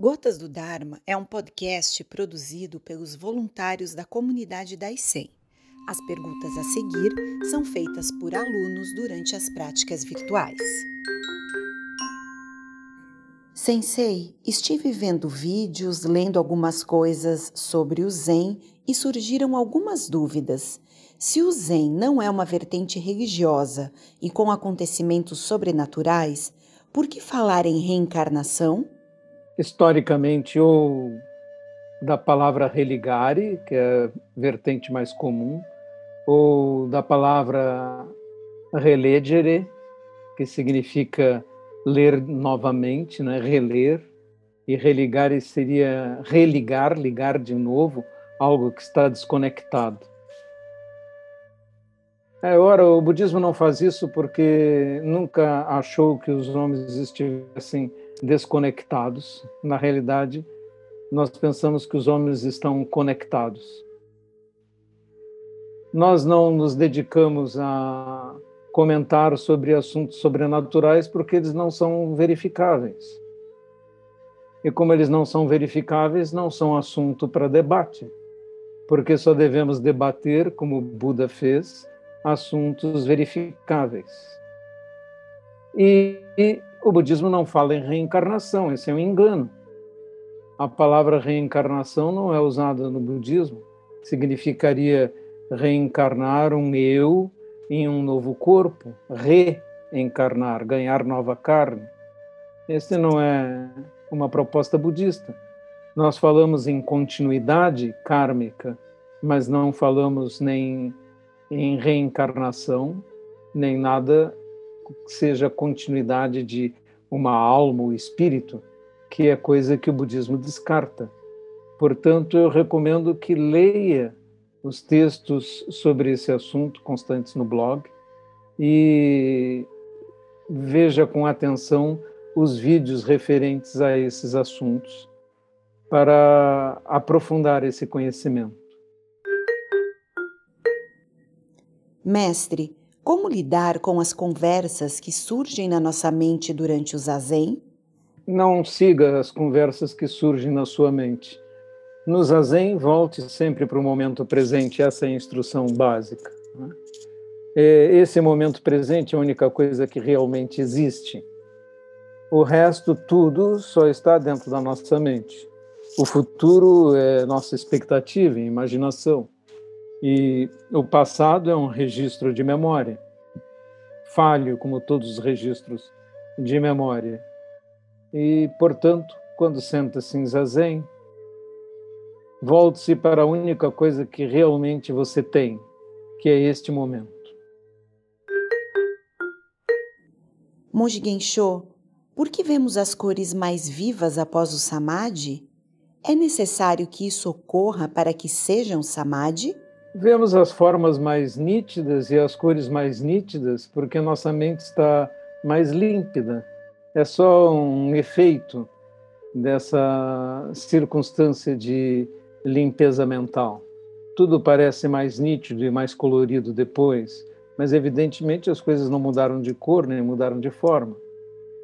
Gotas do Dharma é um podcast produzido pelos voluntários da comunidade da ICEM. As perguntas a seguir são feitas por alunos durante as práticas virtuais. Sensei, estive vendo vídeos, lendo algumas coisas sobre o Zen e surgiram algumas dúvidas. Se o Zen não é uma vertente religiosa e com acontecimentos sobrenaturais, por que falar em reencarnação? Historicamente ou da palavra religare, que é a vertente mais comum, ou da palavra relegere, que significa ler novamente, né? reler, e religare seria religar, ligar de novo algo que está desconectado. É, ora, o budismo não faz isso porque nunca achou que os homens estivessem desconectados. Na realidade, nós pensamos que os homens estão conectados. Nós não nos dedicamos a comentar sobre assuntos sobrenaturais porque eles não são verificáveis. E como eles não são verificáveis, não são assunto para debate, porque só devemos debater, como Buda fez, assuntos verificáveis. E, e o budismo não fala em reencarnação, esse é um engano. A palavra reencarnação não é usada no budismo, significaria reencarnar um eu em um novo corpo, reencarnar, ganhar nova carne. Esse não é uma proposta budista. Nós falamos em continuidade kármica, mas não falamos nem em reencarnação, nem nada seja continuidade de uma alma ou espírito, que é coisa que o budismo descarta. Portanto, eu recomendo que leia os textos sobre esse assunto constantes no blog e veja com atenção os vídeos referentes a esses assuntos para aprofundar esse conhecimento. Mestre, como lidar com as conversas que surgem na nossa mente durante o zazen? Não siga as conversas que surgem na sua mente. No zazen, volte sempre para o momento presente, essa é a instrução básica. Né? É, esse momento presente é a única coisa que realmente existe. O resto, tudo, só está dentro da nossa mente. O futuro é nossa expectativa, imaginação. E o passado é um registro de memória, falho como todos os registros de memória. E, portanto, quando senta-se em zazen, volte-se para a única coisa que realmente você tem, que é este momento. Monge Gensho, por que vemos as cores mais vivas após o samadhi? É necessário que isso ocorra para que seja um samadhi? Vemos as formas mais nítidas e as cores mais nítidas porque nossa mente está mais límpida. É só um efeito dessa circunstância de limpeza mental. Tudo parece mais nítido e mais colorido depois, mas evidentemente as coisas não mudaram de cor nem mudaram de forma.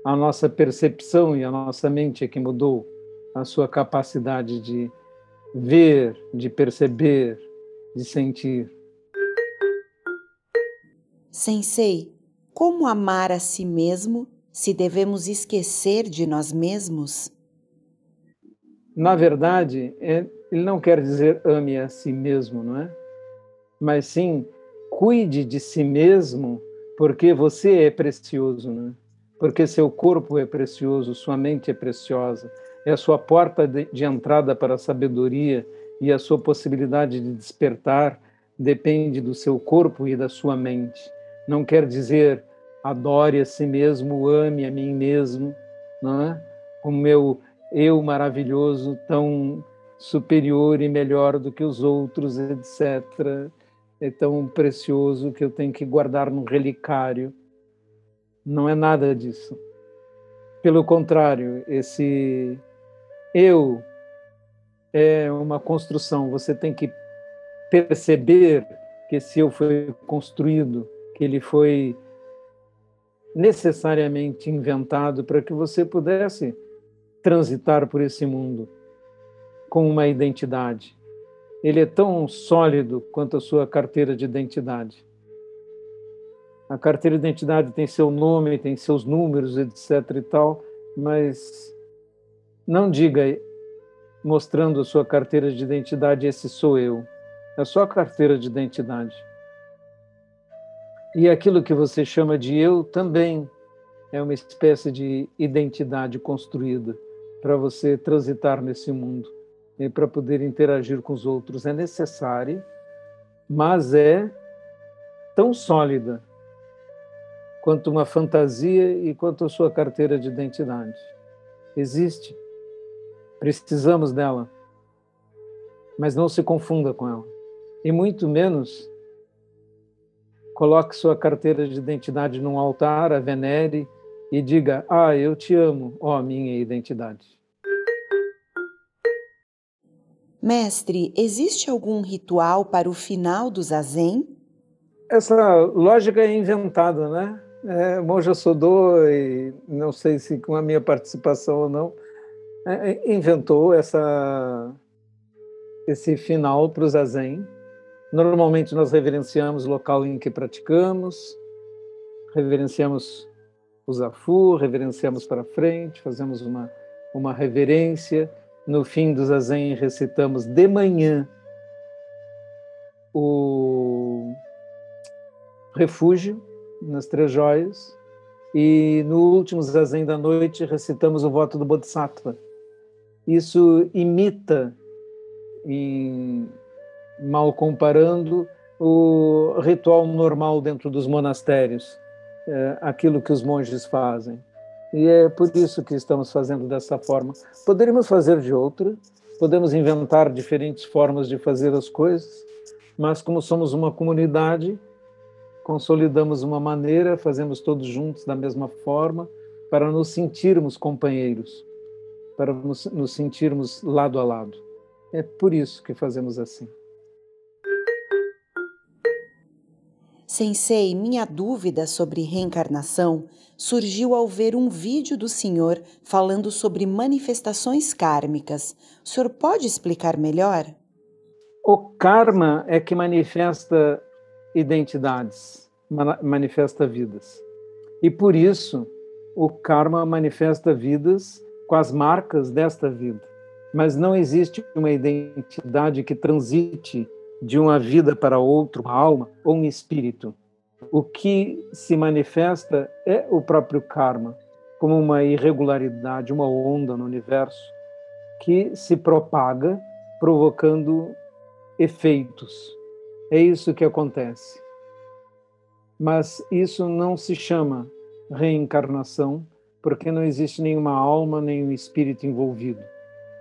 A nossa percepção e a nossa mente é que mudou, a sua capacidade de ver, de perceber, de sentir. Sensei, como amar a si mesmo se devemos esquecer de nós mesmos? Na verdade, é, ele não quer dizer ame a si mesmo, não é? Mas sim, cuide de si mesmo, porque você é precioso, não é? Porque seu corpo é precioso, sua mente é preciosa, é a sua porta de, de entrada para a sabedoria e a sua possibilidade de despertar depende do seu corpo e da sua mente. Não quer dizer adore a si mesmo, ame a mim mesmo, não é? O meu eu maravilhoso, tão superior e melhor do que os outros, etc. É tão precioso que eu tenho que guardar num relicário. Não é nada disso. Pelo contrário, esse eu é uma construção. Você tem que perceber que esse eu foi construído, que ele foi necessariamente inventado para que você pudesse transitar por esse mundo com uma identidade. Ele é tão sólido quanto a sua carteira de identidade. A carteira de identidade tem seu nome, tem seus números, etc e tal, mas não diga mostrando a sua carteira de identidade esse sou eu. É a carteira de identidade. E aquilo que você chama de eu também é uma espécie de identidade construída para você transitar nesse mundo e para poder interagir com os outros. É necessária, mas é tão sólida quanto uma fantasia e quanto a sua carteira de identidade. Existe. Precisamos dela. Mas não se confunda com ela. E muito menos Coloque sua carteira de identidade num altar, a venere e diga: Ah, eu te amo, ó minha identidade. Mestre, existe algum ritual para o final do zazen? Essa lógica é inventada, né? É, Monja Sodô, e não sei se com a minha participação ou não, inventou essa, esse final para o zazen Normalmente nós reverenciamos o local em que praticamos, reverenciamos o Zafu, reverenciamos para frente, fazemos uma, uma reverência. No fim do Zazen recitamos de manhã o refúgio nas três joias e no último Zazen da noite recitamos o voto do Bodhisattva. Isso imita em mal comparando, o ritual normal dentro dos monastérios, é, aquilo que os monges fazem. E é por isso que estamos fazendo dessa forma. Poderíamos fazer de outra, podemos inventar diferentes formas de fazer as coisas, mas como somos uma comunidade, consolidamos uma maneira, fazemos todos juntos da mesma forma, para nos sentirmos companheiros, para nos, nos sentirmos lado a lado. É por isso que fazemos assim. Sensei, minha dúvida sobre reencarnação surgiu ao ver um vídeo do senhor falando sobre manifestações kármicas. O senhor pode explicar melhor? O karma é que manifesta identidades, manifesta vidas. E por isso, o karma manifesta vidas com as marcas desta vida. Mas não existe uma identidade que transite de uma vida para outra, uma alma ou um espírito. O que se manifesta é o próprio karma, como uma irregularidade, uma onda no universo que se propaga, provocando efeitos. É isso que acontece. Mas isso não se chama reencarnação, porque não existe nenhuma alma, nenhum espírito envolvido.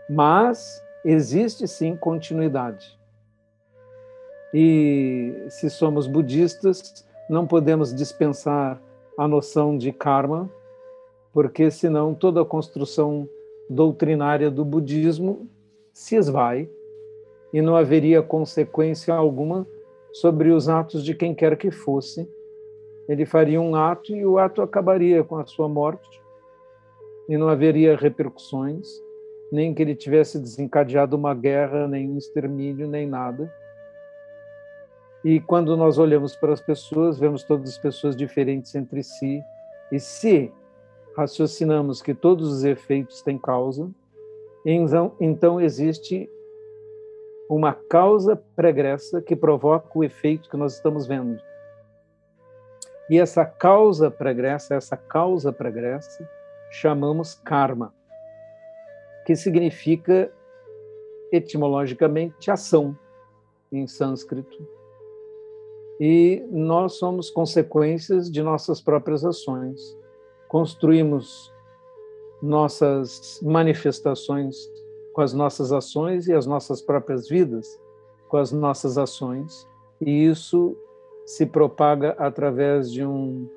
Mas existe sim continuidade. E se somos budistas, não podemos dispensar a noção de karma, porque senão toda a construção doutrinária do budismo se esvai e não haveria consequência alguma sobre os atos de quem quer que fosse. Ele faria um ato e o ato acabaria com a sua morte e não haveria repercussões, nem que ele tivesse desencadeado uma guerra, nem um extermínio, nem nada e quando nós olhamos para as pessoas, vemos todas as pessoas diferentes entre si. E se raciocinamos que todos os efeitos têm causa, então, então existe uma causa pregressa que provoca o efeito que nós estamos vendo. E essa causa pregressa, essa causa pregressa, chamamos karma, que significa etimologicamente ação em sânscrito e nós somos consequências de nossas próprias ações. Construímos nossas manifestações com as nossas ações e as nossas próprias vidas com as nossas ações, e isso se propaga através de um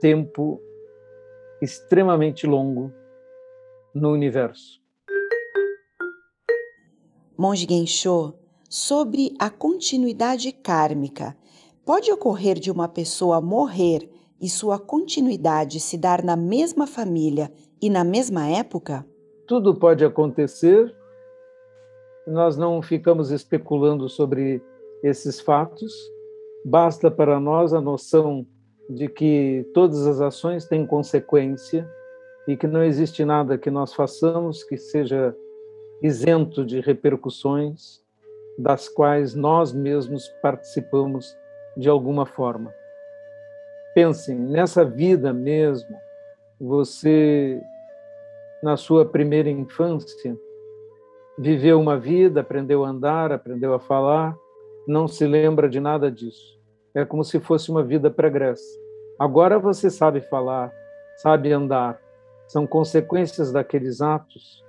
tempo extremamente longo no universo. Monge Gensho, sobre a continuidade kármica, Pode ocorrer de uma pessoa morrer e sua continuidade se dar na mesma família e na mesma época? tudo pode acontecer, nós não ficamos especulando sobre esses fatos, basta para nós a noção de que todas as ações têm consequência e que não existe nada que nós façamos que seja isento de repercussões das quais nós mesmos participamos de alguma forma. Pensem, nessa vida mesmo, você, na sua primeira infância, viveu uma vida, aprendeu a andar, aprendeu a falar, não se lembra de nada disso. É como se fosse uma vida pregressa. Agora você sabe falar, sabe andar, são consequências daqueles atos,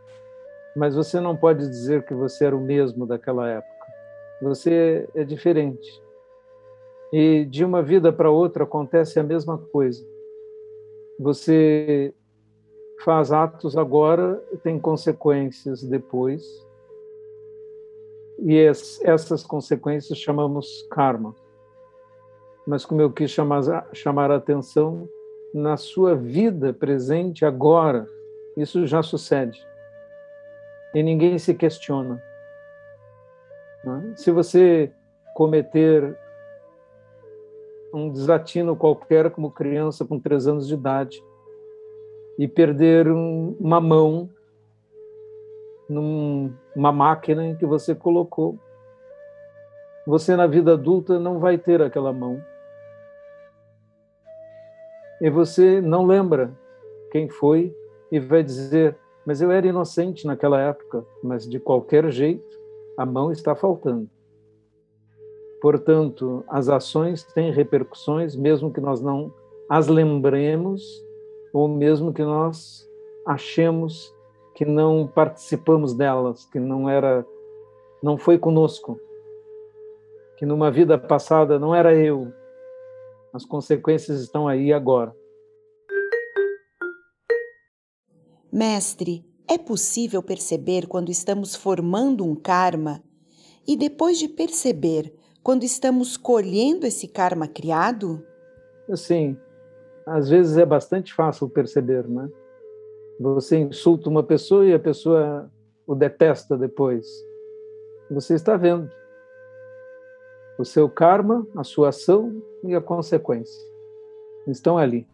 mas você não pode dizer que você era o mesmo daquela época. Você é diferente. E de uma vida para outra acontece a mesma coisa. Você faz atos agora, tem consequências depois. E essas consequências chamamos karma. Mas como eu quis chamar, chamar a atenção, na sua vida presente agora, isso já sucede. E ninguém se questiona. Né? Se você cometer um desatino qualquer como criança com três anos de idade e perder um, uma mão numa máquina que você colocou. Você na vida adulta não vai ter aquela mão. E você não lembra quem foi e vai dizer: Mas eu era inocente naquela época, mas de qualquer jeito a mão está faltando. Portanto, as ações têm repercussões, mesmo que nós não as lembremos, ou mesmo que nós achemos que não participamos delas, que não era, não foi conosco, que numa vida passada não era eu. As consequências estão aí agora. Mestre, é possível perceber quando estamos formando um karma e depois de perceber quando estamos colhendo esse karma criado? Sim, às vezes é bastante fácil perceber, né? Você insulta uma pessoa e a pessoa o detesta depois. Você está vendo o seu karma, a sua ação e a consequência. Estão ali.